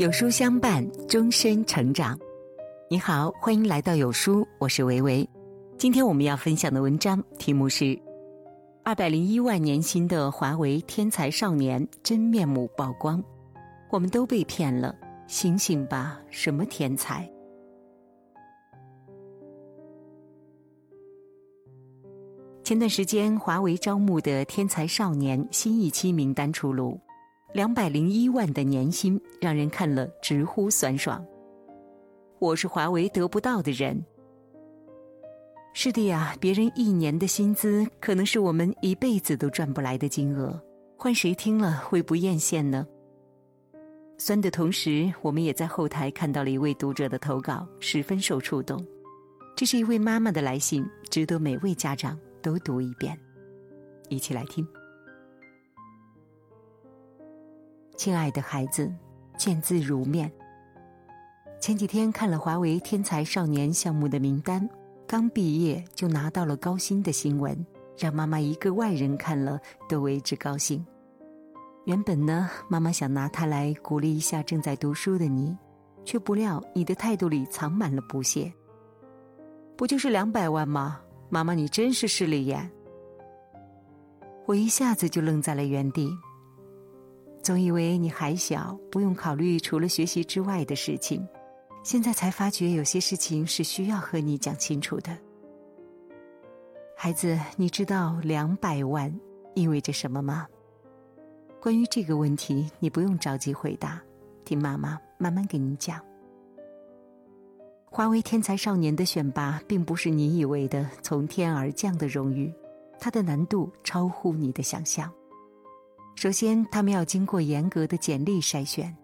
有书相伴，终身成长。你好，欢迎来到有书，我是维维。今天我们要分享的文章题目是《二百零一万年薪的华为天才少年真面目曝光》，我们都被骗了，醒醒吧！什么天才？前段时间，华为招募的天才少年新一期名单出炉。两百零一万的年薪，让人看了直呼酸爽。我是华为得不到的人。是的呀，别人一年的薪资，可能是我们一辈子都赚不来的金额，换谁听了会不艳羡呢？酸的同时，我们也在后台看到了一位读者的投稿，十分受触动。这是一位妈妈的来信，值得每位家长都读一遍。一起来听。亲爱的孩子，见字如面。前几天看了华为天才少年项目的名单，刚毕业就拿到了高薪的新闻，让妈妈一个外人看了都为之高兴。原本呢，妈妈想拿它来鼓励一下正在读书的你，却不料你的态度里藏满了不屑。不就是两百万吗？妈妈，你真是势利眼。我一下子就愣在了原地。总以为你还小，不用考虑除了学习之外的事情，现在才发觉有些事情是需要和你讲清楚的。孩子，你知道两百万意味着什么吗？关于这个问题，你不用着急回答，听妈妈慢慢给你讲。华为天才少年的选拔，并不是你以为的从天而降的荣誉，它的难度超乎你的想象。首先，他们要经过严格的简历筛选。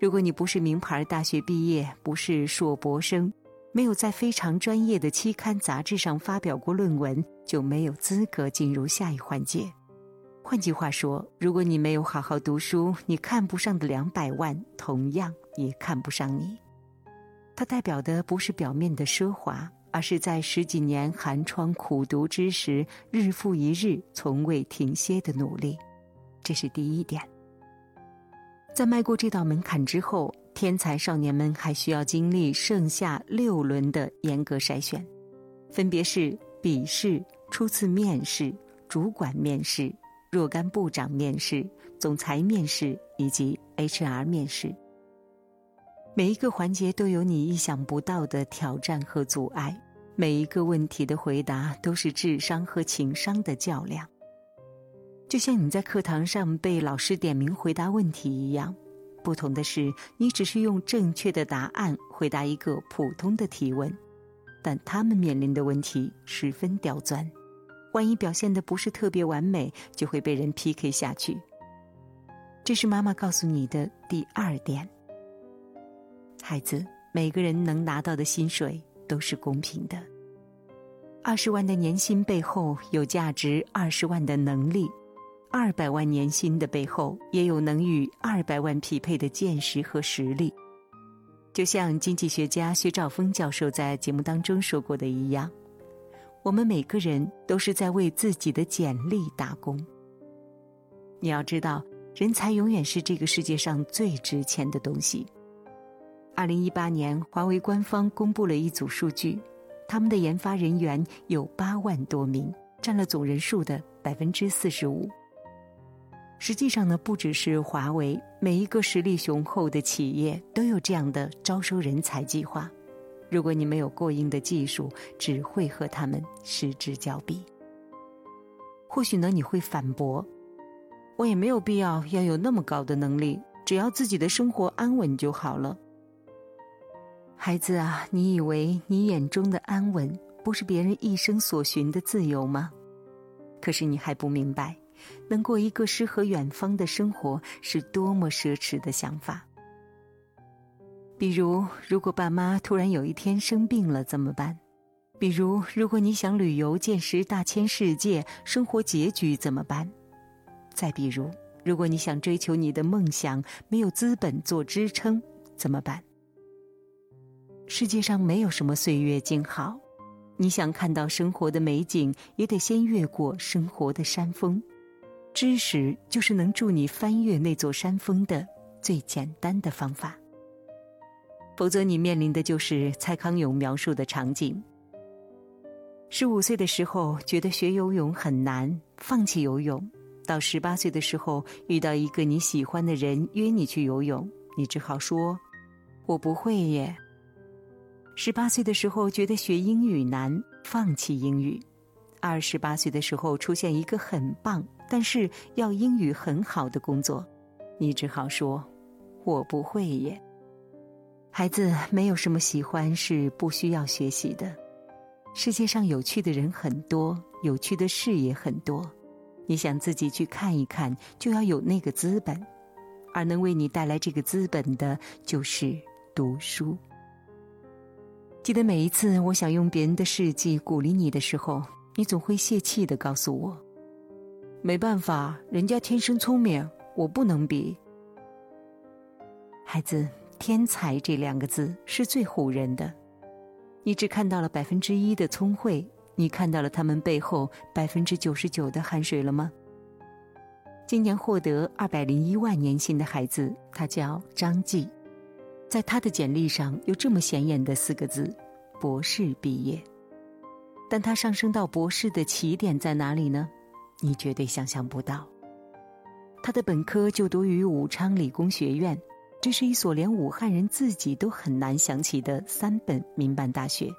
如果你不是名牌大学毕业，不是硕博生，没有在非常专业的期刊杂志上发表过论文，就没有资格进入下一环节。换句话说，如果你没有好好读书，你看不上的两百万，同样也看不上你。它代表的不是表面的奢华，而是在十几年寒窗苦读之时，日复一日，从未停歇的努力。这是第一点。在迈过这道门槛之后，天才少年们还需要经历剩下六轮的严格筛选，分别是笔试、初次面试、主管面试、若干部长面试、总裁面试以及 HR 面试。每一个环节都有你意想不到的挑战和阻碍，每一个问题的回答都是智商和情商的较量。就像你在课堂上被老师点名回答问题一样，不同的是，你只是用正确的答案回答一个普通的提问，但他们面临的问题十分刁钻，万一表现的不是特别完美，就会被人 PK 下去。这是妈妈告诉你的第二点，孩子，每个人能拿到的薪水都是公平的。二十万的年薪背后，有价值二十万的能力。二百万年薪的背后，也有能与二百万匹配的见识和实力。就像经济学家薛兆丰教授在节目当中说过的一样，我们每个人都是在为自己的简历打工。你要知道，人才永远是这个世界上最值钱的东西。二零一八年，华为官方公布了一组数据，他们的研发人员有八万多名，占了总人数的百分之四十五。实际上呢，不只是华为，每一个实力雄厚的企业都有这样的招收人才计划。如果你没有过硬的技术，只会和他们失之交臂。或许呢，你会反驳：“我也没有必要要有那么高的能力，只要自己的生活安稳就好了。”孩子啊，你以为你眼中的安稳，不是别人一生所寻的自由吗？可是你还不明白。能过一个诗和远方的生活，是多么奢侈的想法。比如，如果爸妈突然有一天生病了怎么办？比如，如果你想旅游见识大千世界，生活拮据怎么办？再比如，如果你想追求你的梦想，没有资本做支撑，怎么办？世界上没有什么岁月静好，你想看到生活的美景，也得先越过生活的山峰。知识就是能助你翻越那座山峰的最简单的方法。否则，你面临的就是蔡康永描述的场景：十五岁的时候觉得学游泳很难，放弃游泳；到十八岁的时候遇到一个你喜欢的人约你去游泳，你只好说：“我不会耶。”十八岁的时候觉得学英语难，放弃英语；二十八岁的时候出现一个很棒但是要英语很好的工作，你只好说：“我不会耶。”孩子，没有什么喜欢是不需要学习的。世界上有趣的人很多，有趣的事也很多。你想自己去看一看，就要有那个资本，而能为你带来这个资本的，就是读书。记得每一次我想用别人的事迹鼓励你的时候，你总会泄气的告诉我：“没办法，人家天生聪明，我不能比。”孩子。天才这两个字是最唬人的，你只看到了百分之一的聪慧，你看到了他们背后百分之九十九的汗水了吗？今年获得二百零一万年薪的孩子，他叫张继，在他的简历上有这么显眼的四个字：博士毕业。但他上升到博士的起点在哪里呢？你绝对想象不到。他的本科就读于武昌理工学院。这是一所连武汉人自己都很难想起的三本民办大学。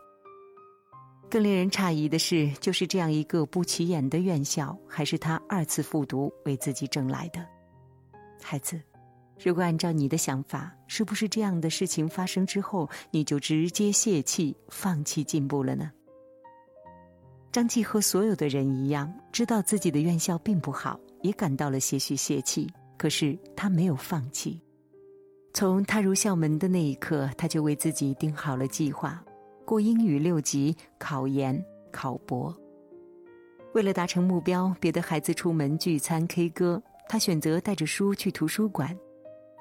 更令人诧异的是，就是这样一个不起眼的院校，还是他二次复读为自己挣来的。孩子，如果按照你的想法，是不是这样的事情发生之后，你就直接泄气、放弃进步了呢？张继和所有的人一样，知道自己的院校并不好，也感到了些许泄气，可是他没有放弃。从踏入校门的那一刻，他就为自己定好了计划：过英语六级、考研、考博。为了达成目标，别的孩子出门聚餐、K 歌，他选择带着书去图书馆；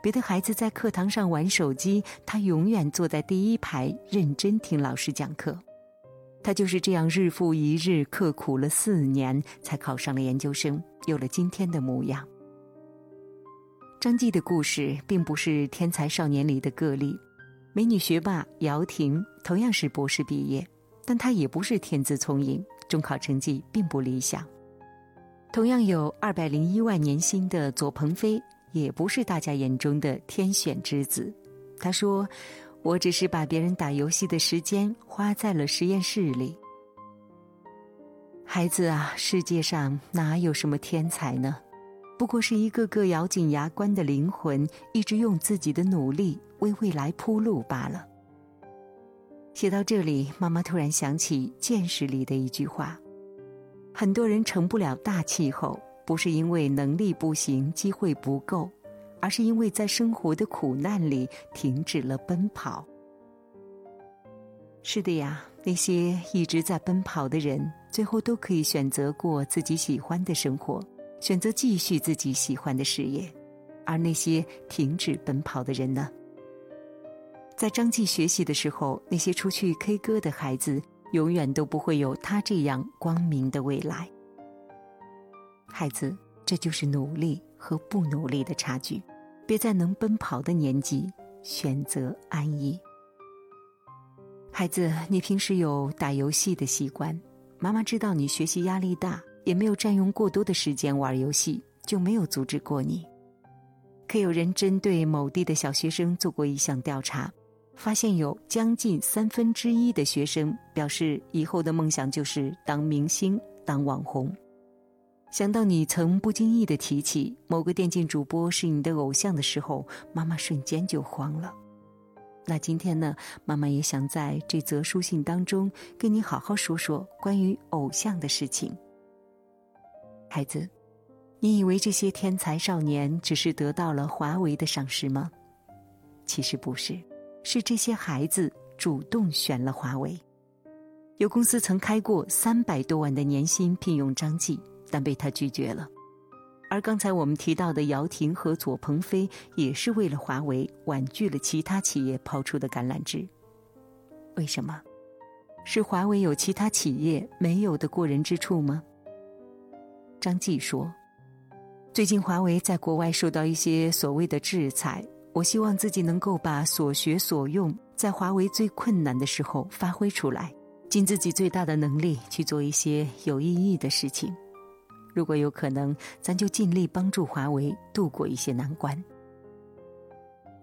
别的孩子在课堂上玩手机，他永远坐在第一排，认真听老师讲课。他就是这样日复一日刻苦了四年，才考上了研究生，有了今天的模样。张继的故事并不是天才少年里的个例，美女学霸姚婷同样是博士毕业，但她也不是天资聪颖，中考成绩并不理想。同样有二百零一万年薪的左鹏飞，也不是大家眼中的天选之子。他说：“我只是把别人打游戏的时间花在了实验室里。”孩子啊，世界上哪有什么天才呢？不过是一个个咬紧牙关的灵魂，一直用自己的努力为未来铺路罢了。写到这里，妈妈突然想起《见识》里的一句话：“很多人成不了大气候，不是因为能力不行、机会不够，而是因为在生活的苦难里停止了奔跑。”是的呀，那些一直在奔跑的人，最后都可以选择过自己喜欢的生活。选择继续自己喜欢的事业，而那些停止奔跑的人呢？在张继学习的时候，那些出去 K 歌的孩子，永远都不会有他这样光明的未来。孩子，这就是努力和不努力的差距。别在能奔跑的年纪选择安逸。孩子，你平时有打游戏的习惯，妈妈知道你学习压力大。也没有占用过多的时间玩游戏，就没有阻止过你。可有人针对某地的小学生做过一项调查，发现有将近三分之一的学生表示以后的梦想就是当明星、当网红。想到你曾不经意的提起某个电竞主播是你的偶像的时候，妈妈瞬间就慌了。那今天呢，妈妈也想在这则书信当中跟你好好说说关于偶像的事情。孩子，你以为这些天才少年只是得到了华为的赏识吗？其实不是，是这些孩子主动选了华为。有公司曾开过三百多万的年薪聘用张继，但被他拒绝了。而刚才我们提到的姚婷和左鹏飞，也是为了华为婉拒了其他企业抛出的橄榄枝。为什么？是华为有其他企业没有的过人之处吗？张继说：“最近华为在国外受到一些所谓的制裁，我希望自己能够把所学所用，在华为最困难的时候发挥出来，尽自己最大的能力去做一些有意义的事情。如果有可能，咱就尽力帮助华为度过一些难关。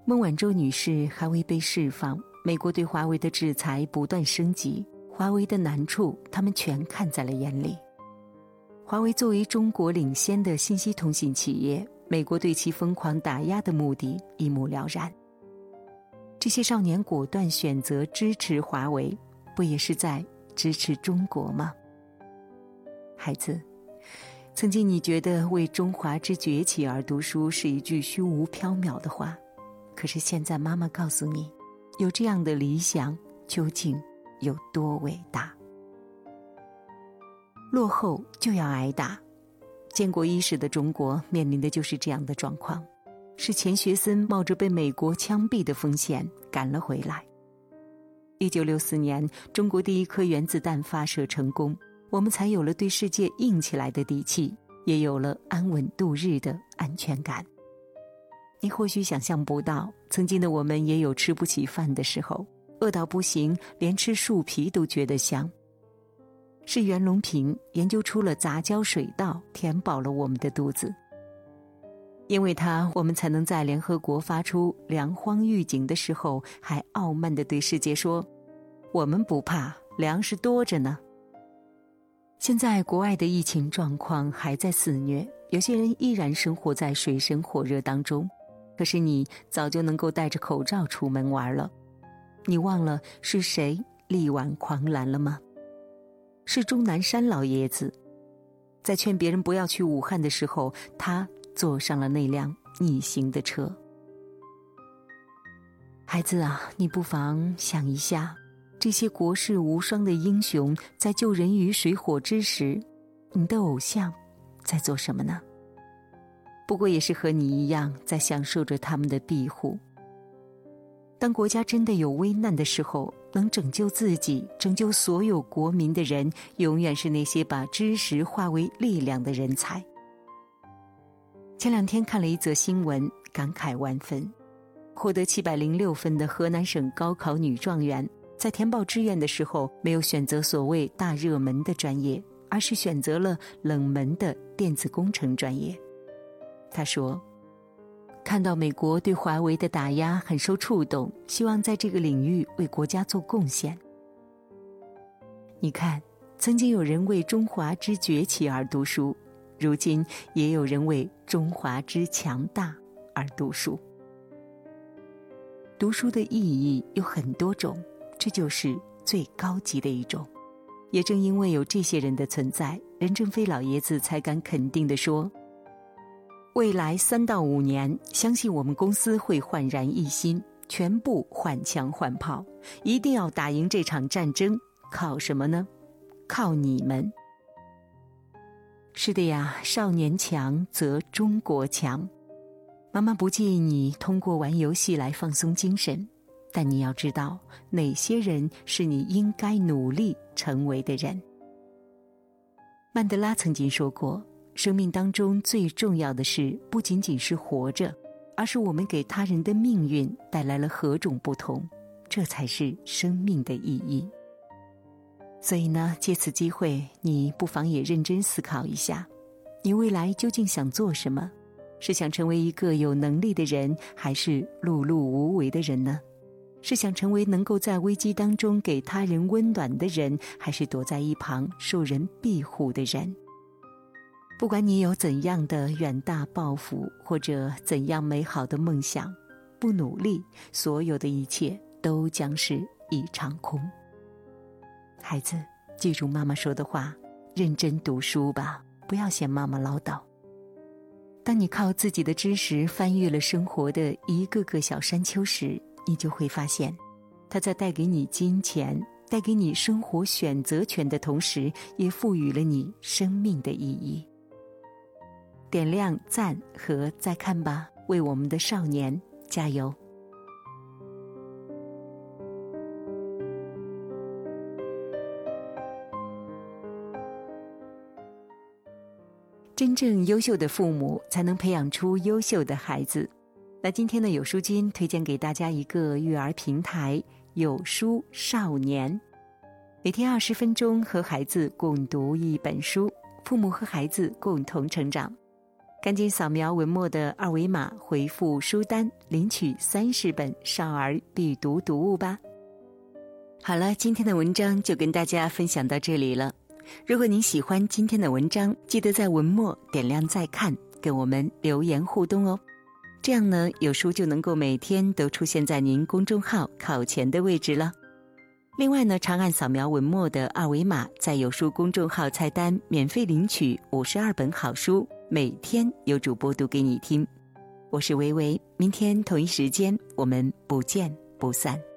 孟晚舟女士还未被释放，美国对华为的制裁不断升级，华为的难处他们全看在了眼里。华为作为中国领先的信息通信企业，美国对其疯狂打压的目的一目了然。这些少年果断选择支持华为，不也是在支持中国吗？孩子。曾经你觉得为中华之崛起而读书是一句虚无缥缈的话，可是现在妈妈告诉你，有这样的理想究竟有多伟大？落后就要挨打，建国伊始的中国面临的就是这样的状况，是钱学森冒着被美国枪毙的风险赶了回来。一九六四年，中国第一颗原子弹发射成功。我们才有了对世界硬起来的底气，也有了安稳度日的安全感。你或许想象不到，曾经的我们也有吃不起饭的时候，饿到不行，连吃树皮都觉得香。是袁隆平研究出了杂交水稻，填饱了我们的肚子。因为他，我们才能在联合国发出粮荒预警的时候，还傲慢地对世界说：“我们不怕，粮食多着呢。”现在国外的疫情状况还在肆虐，有些人依然生活在水深火热当中。可是你早就能够戴着口罩出门玩了，你忘了是谁力挽狂澜了吗？是钟南山老爷子，在劝别人不要去武汉的时候，他坐上了那辆逆行的车。孩子啊，你不妨想一下。这些国士无双的英雄在救人于水火之时，你的偶像在做什么呢？不过也是和你一样，在享受着他们的庇护。当国家真的有危难的时候，能拯救自己、拯救所有国民的人，永远是那些把知识化为力量的人才。前两天看了一则新闻，感慨万分：获得七百零六分的河南省高考女状元。在填报志愿的时候，没有选择所谓大热门的专业，而是选择了冷门的电子工程专业。他说：“看到美国对华为的打压，很受触动，希望在这个领域为国家做贡献。”你看，曾经有人为中华之崛起而读书，如今也有人为中华之强大而读书。读书的意义有很多种。这就是最高级的一种，也正因为有这些人的存在，任正非老爷子才敢肯定的说：“未来三到五年，相信我们公司会焕然一新，全部换枪换炮，一定要打赢这场战争。靠什么呢？靠你们！是的呀，少年强则中国强。妈妈不建议你通过玩游戏来放松精神。”但你要知道，哪些人是你应该努力成为的人。曼德拉曾经说过：“生命当中最重要的事，不仅仅是活着，而是我们给他人的命运带来了何种不同，这才是生命的意义。”所以呢，借此机会，你不妨也认真思考一下，你未来究竟想做什么？是想成为一个有能力的人，还是碌碌无为的人呢？是想成为能够在危机当中给他人温暖的人，还是躲在一旁受人庇护的人？不管你有怎样的远大抱负，或者怎样美好的梦想，不努力，所有的一切都将是一场空。孩子，记住妈妈说的话，认真读书吧，不要嫌妈妈唠叨。当你靠自己的知识翻越了生活的一个个小山丘时，你就会发现，它在带给你金钱、带给你生活选择权的同时，也赋予了你生命的意义。点亮赞和再看吧，为我们的少年加油！真正优秀的父母，才能培养出优秀的孩子。那今天的有书君推荐给大家一个育儿平台——有书少年，每天二十分钟和孩子共读一本书，父母和孩子共同成长。赶紧扫描文末的二维码，回复书单领取三十本少儿必读读物吧。好了，今天的文章就跟大家分享到这里了。如果您喜欢今天的文章，记得在文末点亮再看，跟我们留言互动哦。这样呢，有书就能够每天都出现在您公众号考前的位置了。另外呢，长按扫描文末的二维码，在有书公众号菜单免费领取五十二本好书。每天有主播读给你听，我是维维，明天同一时间我们不见不散。